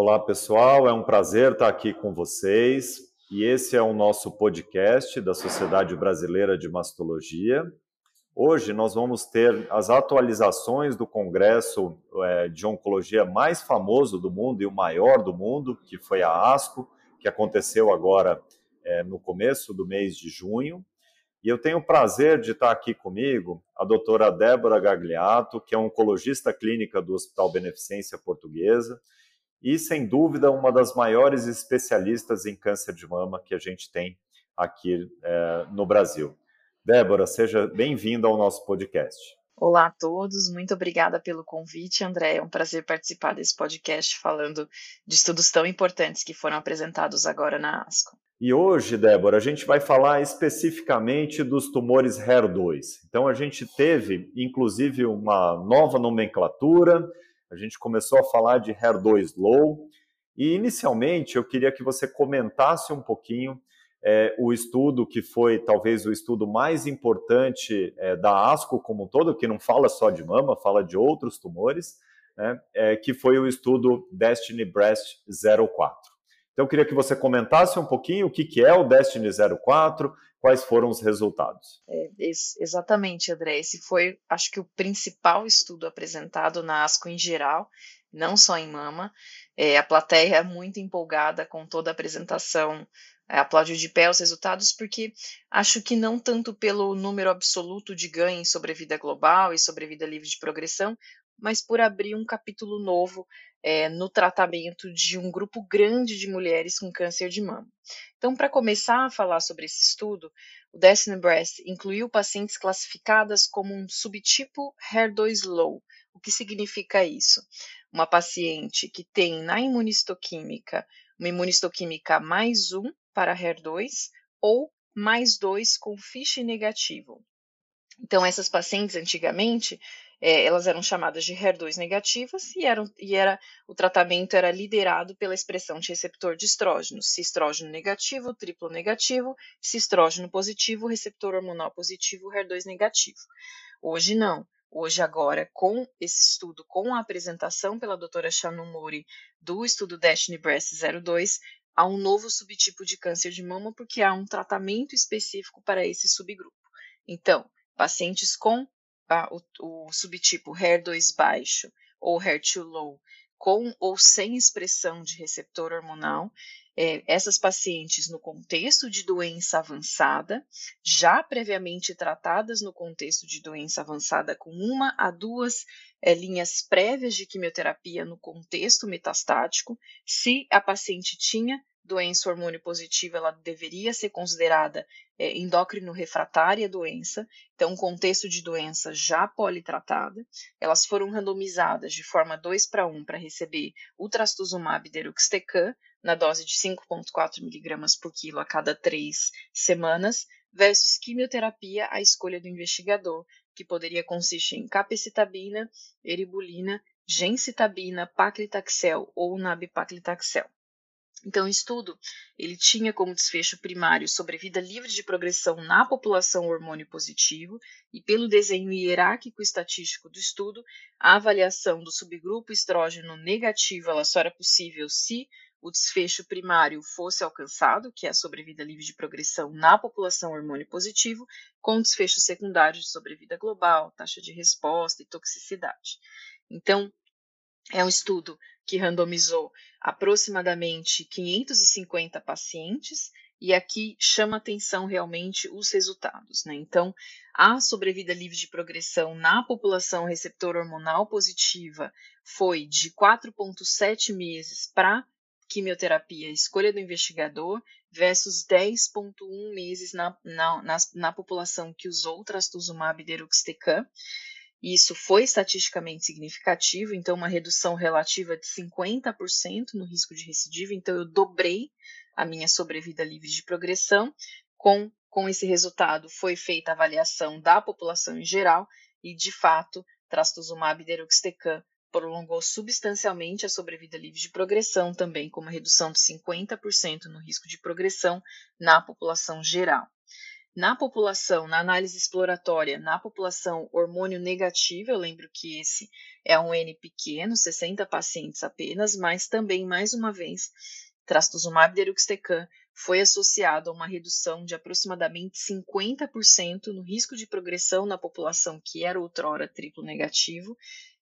Olá, pessoal, é um prazer estar aqui com vocês. E esse é o nosso podcast da Sociedade Brasileira de Mastologia. Hoje nós vamos ter as atualizações do congresso é, de oncologia mais famoso do mundo e o maior do mundo, que foi a ASCO, que aconteceu agora é, no começo do mês de junho. E eu tenho o prazer de estar aqui comigo a doutora Débora Gagliato, que é oncologista clínica do Hospital Beneficência Portuguesa e, sem dúvida, uma das maiores especialistas em câncer de mama que a gente tem aqui é, no Brasil. Débora, seja bem-vinda ao nosso podcast. Olá a todos, muito obrigada pelo convite, André. É um prazer participar desse podcast falando de estudos tão importantes que foram apresentados agora na ASCO. E hoje, Débora, a gente vai falar especificamente dos tumores HER2. Então, a gente teve, inclusive, uma nova nomenclatura, a gente começou a falar de HER2 low, e inicialmente eu queria que você comentasse um pouquinho é, o estudo que foi talvez o estudo mais importante é, da ASCO como um todo, que não fala só de mama, fala de outros tumores, né, é, que foi o estudo Destiny Breast 04. Então eu queria que você comentasse um pouquinho o que, que é o Destiny 04, quais foram os resultados. É, exatamente, André. Esse foi, acho que, o principal estudo apresentado na ASCO em geral, não só em mama. É, a plateia é muito empolgada com toda a apresentação, é, aplaudiu de pé os resultados, porque acho que não tanto pelo número absoluto de ganho em sobrevida global e sobrevida livre de progressão, mas por abrir um capítulo novo é, no tratamento de um grupo grande de mulheres com câncer de mama. Então, para começar a falar sobre esse estudo, o Destiny Breast incluiu pacientes classificadas como um subtipo HER2 low. O que significa isso? Uma paciente que tem na imunistoquímica uma imunistoquímica mais um para HER2 ou mais dois com FISH negativo. Então, essas pacientes antigamente é, elas eram chamadas de HER2 negativas e, eram, e era, o tratamento era liderado pela expressão de receptor de estrógeno, se estrógeno negativo, triplo negativo, se estrógeno positivo, receptor hormonal positivo, HER2 negativo. Hoje não. Hoje, agora, com esse estudo, com a apresentação pela doutora Shannon Mori do estudo Destiny Breast 02, há um novo subtipo de câncer de mama, porque há um tratamento específico para esse subgrupo. Então, pacientes com o, o subtipo HER2 baixo ou HER2 low, com ou sem expressão de receptor hormonal, é, essas pacientes no contexto de doença avançada, já previamente tratadas no contexto de doença avançada com uma a duas é, linhas prévias de quimioterapia no contexto metastático, se a paciente tinha doença hormônio positiva, ela deveria ser considerada é, endócrino refratária doença, então contexto de doença já politratada. Elas foram randomizadas de forma 2 para 1 para receber o trastuzumab deruxtecan na dose de 5,4 mg por quilo a cada três semanas, versus quimioterapia à escolha do investigador, que poderia consistir em capecitabina, eribulina, gencitabina, paclitaxel ou nab-paclitaxel. Então, o estudo ele tinha como desfecho primário sobrevida livre de progressão na população hormônio positivo e pelo desenho hierárquico estatístico do estudo, a avaliação do subgrupo estrógeno negativo ela só era possível se o desfecho primário fosse alcançado, que é a sobrevida livre de progressão na população hormônio positivo, com desfecho secundário de sobrevida global, taxa de resposta e toxicidade. Então, é um estudo que randomizou aproximadamente 550 pacientes, e aqui chama atenção realmente os resultados. Né? Então, a sobrevida livre de progressão na população receptor hormonal positiva foi de 4,7 meses para quimioterapia, escolha do investigador, versus 10,1 meses na, na, na, na população que usou trastuzumab deruxtecan. Isso foi estatisticamente significativo, então uma redução relativa de 50% no risco de recidiva, então eu dobrei a minha sobrevida livre de progressão. Com, com esse resultado foi feita a avaliação da população em geral e, de fato, trastuzumab deruxtecan prolongou substancialmente a sobrevida livre de progressão, também com uma redução de 50% no risco de progressão na população geral. Na população, na análise exploratória, na população hormônio negativo, eu lembro que esse é um N pequeno, 60 pacientes apenas, mas também, mais uma vez, trastuzumab deruxtecan foi associado a uma redução de aproximadamente 50% no risco de progressão na população que era outrora triplo negativo,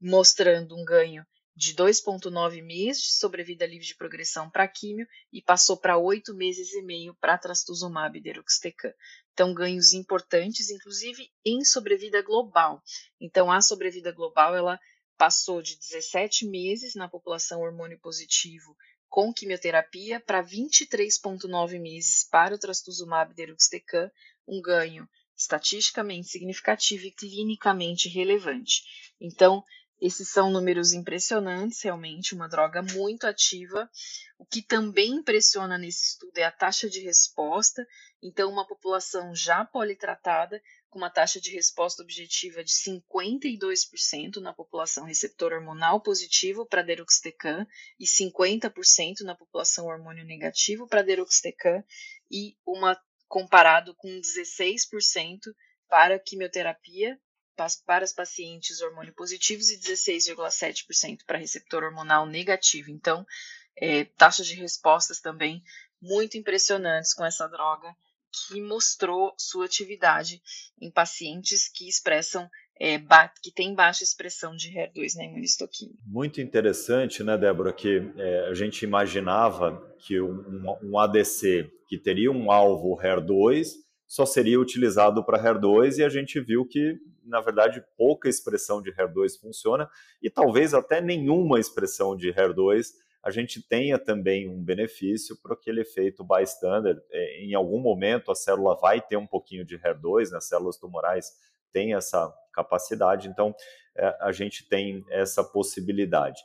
mostrando um ganho de 2,9 meses de sobrevida livre de progressão para químio e passou para 8 meses e meio para trastuzumab deruxtecan. Então, ganhos importantes, inclusive em sobrevida global. Então, a sobrevida global ela passou de 17 meses na população hormônio positivo com quimioterapia para 23,9 meses para o trastuzumab deruxtecan, um ganho estatisticamente significativo e clinicamente relevante. Então, esses são números impressionantes, realmente, uma droga muito ativa. O que também impressiona nesse estudo é a taxa de resposta. Então, uma população já politratada, com uma taxa de resposta objetiva de 52% na população receptor hormonal positivo para deruxtecan e 50% na população hormônio negativo para deruxtecan e uma comparado com 16% para quimioterapia para os pacientes hormônio positivos e 16,7% para receptor hormonal negativo. Então, é, taxas de respostas também muito impressionantes com essa droga, que mostrou sua atividade em pacientes que expressam é, que tem baixa expressão de HER2 na imunistoquímica. Muito interessante, né, Débora, que é, a gente imaginava que um, um, ADC que teria um alvo HER2 só seria utilizado para HER2 e a gente viu que, na verdade, pouca expressão de HER2 funciona e talvez até nenhuma expressão de HER2 a gente tenha também um benefício para aquele efeito bystander. É, em algum momento a célula vai ter um pouquinho de HER2, né? as células tumorais têm essa capacidade, então é, a gente tem essa possibilidade.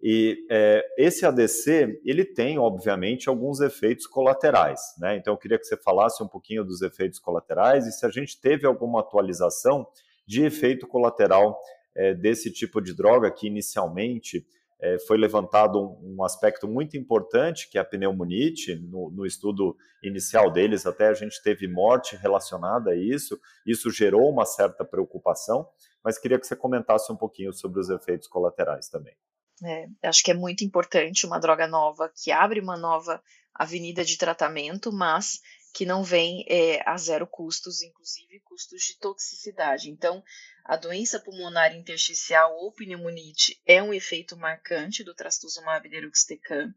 E é, esse ADC, ele tem, obviamente, alguns efeitos colaterais, né? Então, eu queria que você falasse um pouquinho dos efeitos colaterais e se a gente teve alguma atualização de efeito colateral é, desse tipo de droga que inicialmente é, foi levantado um, um, aspecto muito importante, que é a pneumonite. No, no, estudo inicial deles, até a gente teve morte relacionada a isso. Isso gerou uma certa preocupação, mas queria que você comentasse um pouquinho sobre os efeitos colaterais também. É, acho que é muito importante uma droga nova que abre uma nova avenida de tratamento, mas que não vem é, a zero custos, inclusive custos de toxicidade. Então, a doença pulmonar intersticial ou pneumonite é um efeito marcante do trastuzumab deruxtecan.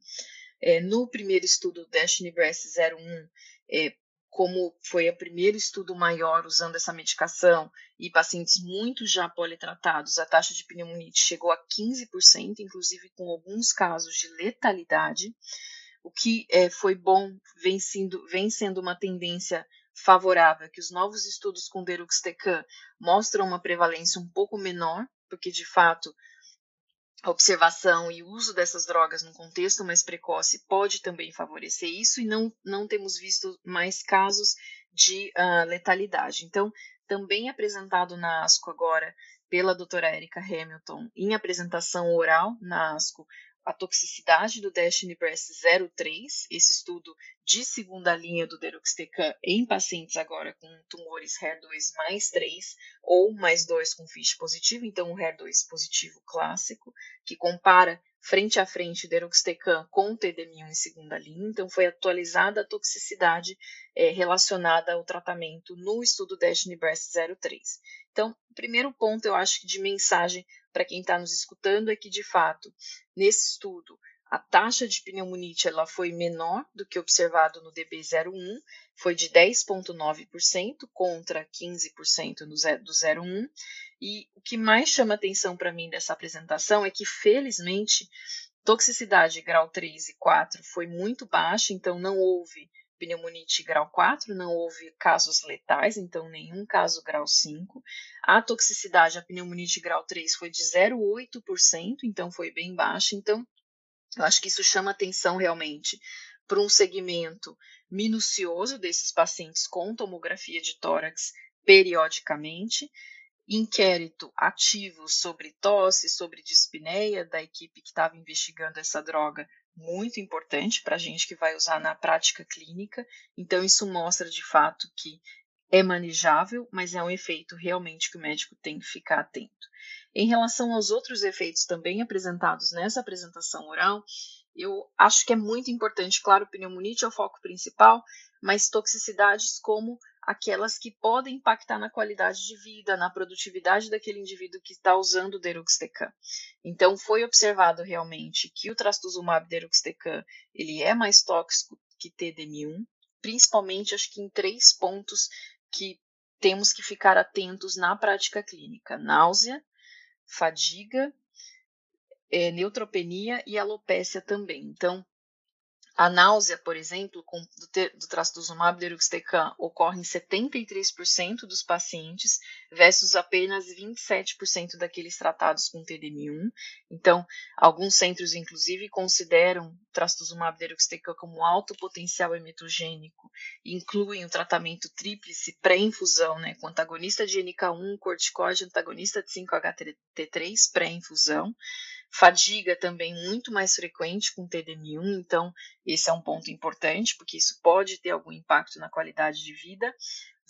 É, no primeiro estudo Destiny Breast 01, é, como foi o primeiro estudo maior usando essa medicação e pacientes muito já politratados, a taxa de pneumonite chegou a 15%, inclusive com alguns casos de letalidade, o que é, foi bom, vem sendo, vem sendo uma tendência favorável, que os novos estudos com deruxtecan mostram uma prevalência um pouco menor, porque de fato a observação e o uso dessas drogas no contexto mais precoce pode também favorecer isso, e não, não temos visto mais casos de uh, letalidade. Então, também apresentado na ASCO agora pela doutora Erika Hamilton, em apresentação oral na ASCO, a toxicidade do Destiny Breast 03, esse estudo de segunda linha do deruxtecan em pacientes agora com tumores HER2 mais 3 ou mais 2 com FISH positivo, então o HER2 positivo clássico, que compara frente a frente deruxtecan com TDM1 em segunda linha, então foi atualizada a toxicidade é, relacionada ao tratamento no estudo Destiny Breast 03. Então, o primeiro ponto eu acho que de mensagem para quem está nos escutando é que, de fato, nesse estudo, a taxa de pneumonite ela foi menor do que observado no DB01, foi de 10,9% contra 15% no do 01. E o que mais chama atenção para mim dessa apresentação é que, felizmente, toxicidade grau 3 e 4 foi muito baixa, então não houve pneumonite grau 4, não houve casos letais, então nenhum caso grau 5. A toxicidade, a pneumonite grau 3 foi de 0,8%, então foi bem baixa. Então, eu acho que isso chama atenção realmente para um segmento minucioso desses pacientes com tomografia de tórax periodicamente, inquérito ativo sobre tosse, sobre dispneia da equipe que estava investigando essa droga muito importante para a gente que vai usar na prática clínica. Então, isso mostra de fato que é manejável, mas é um efeito realmente que o médico tem que ficar atento. Em relação aos outros efeitos também apresentados nessa apresentação oral, eu acho que é muito importante, claro, pneumonite é o foco principal, mas toxicidades como aquelas que podem impactar na qualidade de vida, na produtividade daquele indivíduo que está usando o deruxtecan. Então, foi observado realmente que o trastuzumab deruxtecan ele é mais tóxico que TDM1, principalmente acho que em três pontos que temos que ficar atentos na prática clínica: náusea, fadiga, é, neutropenia e alopécia também. Então, a náusea, por exemplo, com, do, do trastuzumab deruxtecan ocorre em 73% dos pacientes versus apenas 27% daqueles tratados com TDM1. Então, alguns centros, inclusive, consideram trastuzumab deruxtecan como alto potencial emetogênico e incluem o tratamento tríplice pré-infusão, né, com antagonista de NK1, corticóide, antagonista de 5-HT3 pré-infusão. Fadiga também muito mais frequente com TDM1, então esse é um ponto importante, porque isso pode ter algum impacto na qualidade de vida.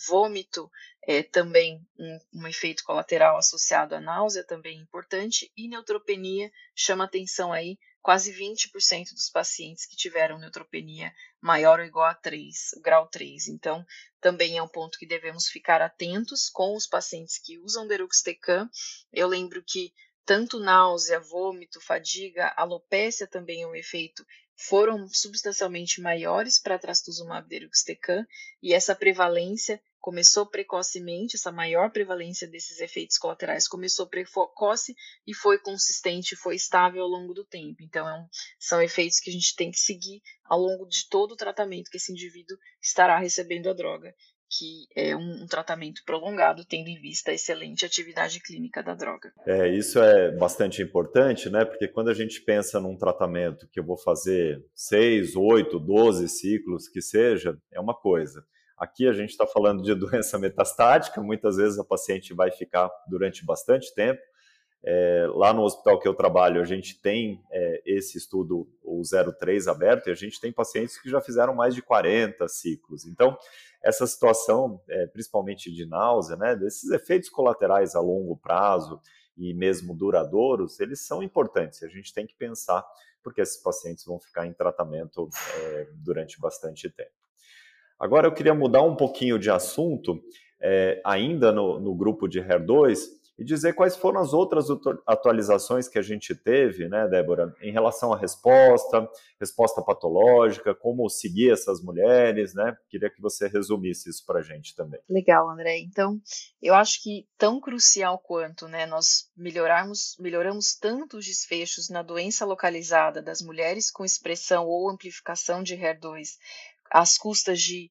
Vômito é também um, um efeito colateral associado à náusea, também importante. E neutropenia chama atenção aí, quase 20% dos pacientes que tiveram neutropenia maior ou igual a 3, grau 3. Então, também é um ponto que devemos ficar atentos com os pacientes que usam deruxtecan. Eu lembro que tanto náusea, vômito, fadiga, alopécia também é um efeito, foram substancialmente maiores para trastuzumab deruxtecan e essa prevalência começou precocemente, essa maior prevalência desses efeitos colaterais começou precoce e foi consistente, foi estável ao longo do tempo. Então, é um, são efeitos que a gente tem que seguir ao longo de todo o tratamento que esse indivíduo estará recebendo a droga que é um, um, tratamento prolongado, tendo em vista a excelente atividade clínica da droga. É, isso é bastante importante, né? Porque quando a gente pensa num tratamento que eu vou fazer seis, oito, doze ciclos, que seja, é uma coisa. Aqui a gente está falando de doença metastática, muitas vezes a paciente vai ficar durante bastante tempo. É, lá no hospital que eu trabalho, a gente tem é, esse estudo, o 03 aberto, e a gente tem pacientes que já fizeram mais de 40 ciclos. Então, essa situação, é, principalmente de náusea, né, desses efeitos colaterais a longo prazo e mesmo duradouros, eles são importantes. A gente tem que pensar porque esses pacientes vão ficar em tratamento é, durante bastante tempo. Agora eu queria mudar um pouquinho de assunto, é, ainda no, no grupo de HER2, e dizer quais foram as outras atualizações que a gente teve, né, Débora, em relação à resposta, resposta patológica, como seguir essas mulheres, né? Queria que você resumisse isso para a gente também. Legal, André. Então, eu acho que tão crucial quanto, né, nós melhorarmos, melhoramos tanto os desfechos na doença localizada das mulheres com expressão ou amplificação de HER2 às custas de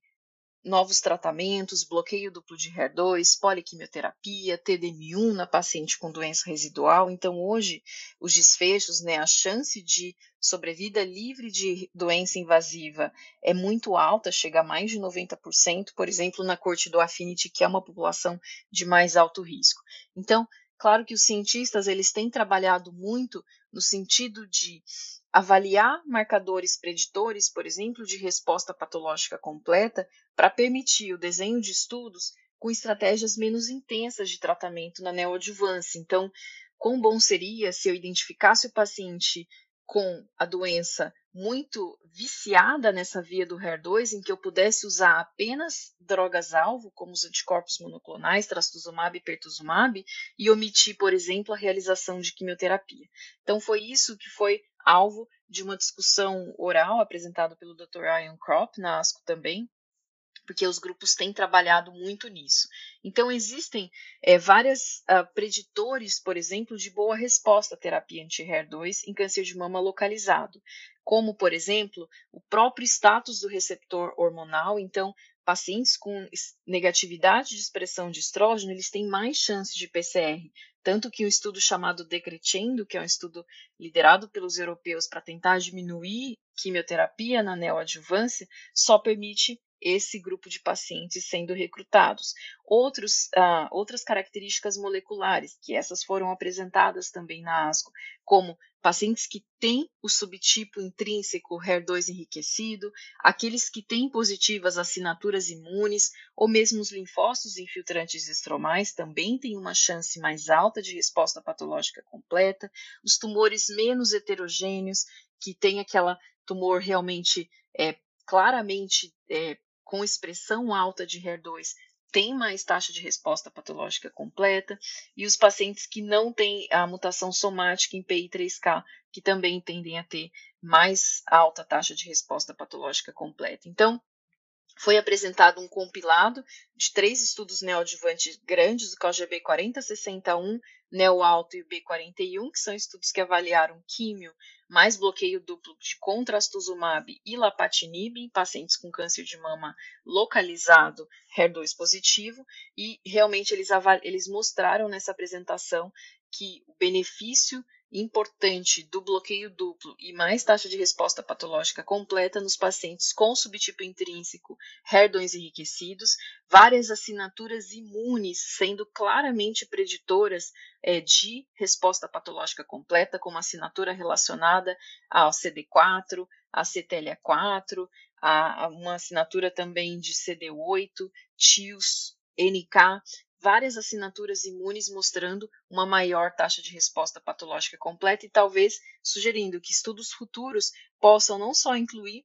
novos tratamentos, bloqueio duplo de HER2, poliquimioterapia, TDM1 na paciente com doença residual. Então, hoje, os desfechos, né, a chance de sobrevida livre de doença invasiva é muito alta, chega a mais de 90%, por exemplo, na corte do Affinity, que é uma população de mais alto risco. Então, claro que os cientistas eles têm trabalhado muito no sentido de avaliar marcadores preditores, por exemplo, de resposta patológica completa, para permitir o desenho de estudos com estratégias menos intensas de tratamento na neoadjuvância. Então, quão bom seria se eu identificasse o paciente com a doença muito viciada nessa via do HER2, em que eu pudesse usar apenas drogas-alvo, como os anticorpos monoclonais, trastuzumab e pertuzumab, e omitir, por exemplo, a realização de quimioterapia. Então, foi isso que foi alvo de uma discussão oral apresentada pelo Dr. Ian Kropp na ASCO também, porque os grupos têm trabalhado muito nisso. Então, existem é, vários uh, preditores, por exemplo, de boa resposta à terapia anti-HER2 em câncer de mama localizado, como, por exemplo, o próprio status do receptor hormonal. Então, pacientes com negatividade de expressão de estrógeno, eles têm mais chance de PCR, tanto que um estudo chamado Decretendo, que é um estudo liderado pelos europeus para tentar diminuir quimioterapia na neoadjuvância, só permite esse grupo de pacientes sendo recrutados. Outros, uh, outras características moleculares, que essas foram apresentadas também na ASCO, como pacientes que têm o subtipo intrínseco HER2 enriquecido, aqueles que têm positivas assinaturas imunes, ou mesmo os linfócitos infiltrantes estromais também têm uma chance mais alta de resposta patológica completa, os tumores menos heterogêneos, que têm aquela tumor realmente é, claramente é, com expressão alta de HER2 tem mais taxa de resposta patológica completa, e os pacientes que não têm a mutação somática em PI3K, que também tendem a ter mais alta taxa de resposta patológica completa. Então, foi apresentado um compilado de três estudos neoadjuvantes grandes, o KGB 4061, NeoAlto e o B41, que são estudos que avaliaram químio mais bloqueio duplo de contrastuzumab e lapatinib em pacientes com câncer de mama localizado HER2 positivo, e realmente eles, eles mostraram nessa apresentação que o benefício importante do bloqueio duplo e mais taxa de resposta patológica completa nos pacientes com subtipo intrínseco HER2 enriquecidos, várias assinaturas imunes sendo claramente preditoras é, de resposta patológica completa, como assinatura relacionada ao CD4, a CTLA4, a, a uma assinatura também de CD8, TIOS, NK, várias assinaturas imunes mostrando uma maior taxa de resposta patológica completa e talvez sugerindo que estudos futuros possam não só incluir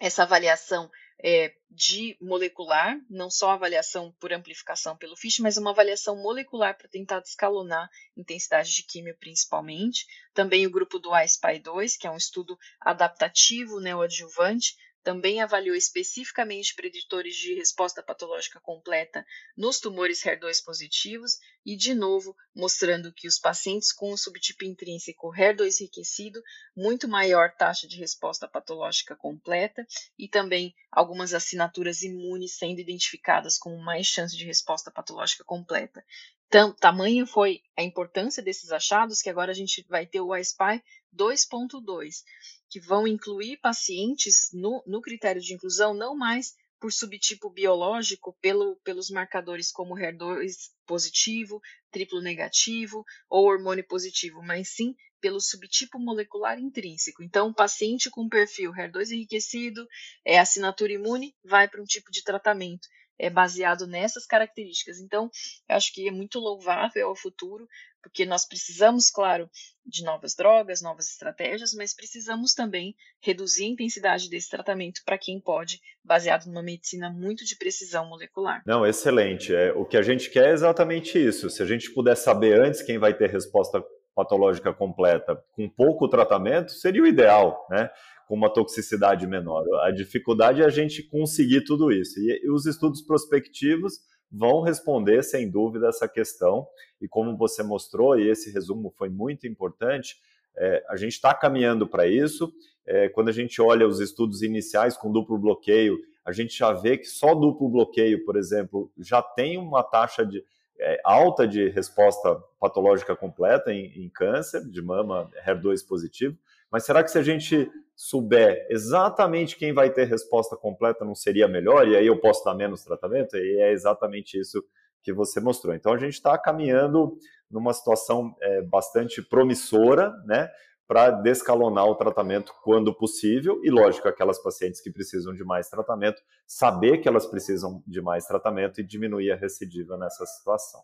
essa avaliação é, de molecular, não só avaliação por amplificação pelo FISH, mas uma avaliação molecular para tentar descalonar intensidade de químio principalmente. Também o grupo do iSPY2, que é um estudo adaptativo neoadjuvante, também avaliou especificamente preditores de resposta patológica completa nos tumores HER2 positivos e, de novo, mostrando que os pacientes com o subtipo intrínseco HER2 enriquecido, muito maior taxa de resposta patológica completa e também algumas assinaturas imunes sendo identificadas com mais chance de resposta patológica completa. Então, tamanho foi a importância desses achados que agora a gente vai ter o iSPY 2.2 que vão incluir pacientes no, no critério de inclusão, não mais por subtipo biológico, pelo, pelos marcadores como HER2 positivo, triplo negativo ou hormônio positivo, mas sim pelo subtipo molecular intrínseco. Então, o paciente com perfil HER2 enriquecido, é assinatura imune, vai para um tipo de tratamento é baseado nessas características. Então, acho que é muito louvável ao futuro, porque nós precisamos, claro, de novas drogas, novas estratégias, mas precisamos também reduzir a intensidade desse tratamento para quem pode, baseado numa medicina muito de precisão molecular. Não, excelente. É, o que a gente quer é exatamente isso. Se a gente puder saber antes quem vai ter resposta patológica completa com pouco tratamento, seria o ideal, né? Com uma toxicidade menor. A dificuldade é a gente conseguir tudo isso. E, os estudos prospectivos vão responder, sem dúvida, essa questão. E como você mostrou, e esse resumo foi muito importante, é, a gente está caminhando para isso. É, quando a gente olha os estudos iniciais com duplo bloqueio, a gente já vê que só duplo bloqueio, por exemplo, já tem uma taxa de, é, alta de resposta patológica completa em, em câncer de mama HER2 positivo. Mas será que se a gente souber exatamente quem vai ter resposta completa, não seria melhor? E aí eu posso dar menos tratamento? E é exatamente isso que você mostrou. Então a gente está caminhando numa situação é, bastante promissora, né? Para descalonar o tratamento quando possível, e lógico, aquelas pacientes que precisam de mais tratamento, saber que elas precisam de mais tratamento e diminuir a recidiva nessa situação.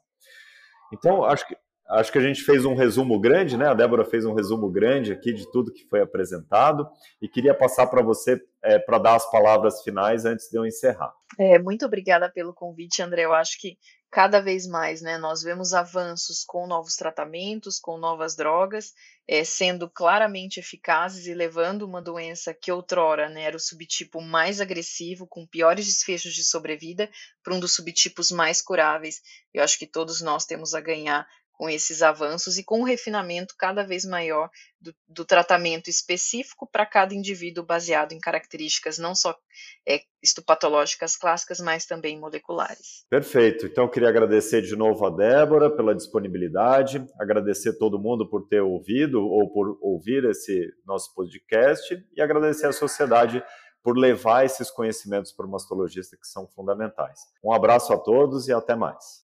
Então, acho que Acho que a gente fez um resumo grande, né? A Débora fez um resumo grande aqui de tudo que foi apresentado e queria passar para você é, para dar as palavras finais antes de eu encerrar. É, muito obrigada pelo convite, André. Eu acho que cada vez mais, né, nós vemos avanços com novos tratamentos, com novas drogas, é, sendo claramente eficazes e levando uma doença que outrora né, era o subtipo mais agressivo, com piores desfechos de sobrevida, para um dos subtipos mais curáveis. Eu acho que todos nós temos a ganhar com esses avanços e com um refinamento cada vez maior do, do tratamento específico para cada indivíduo, baseado em características não só é, histopatológicas clássicas, mas também moleculares. Perfeito. Então, eu queria agradecer de novo a Débora pela disponibilidade, agradecer todo mundo por ter ouvido ou por ouvir esse nosso podcast e agradecer à sociedade por levar esses conhecimentos para o mastologista que são fundamentais. Um abraço a todos e até mais.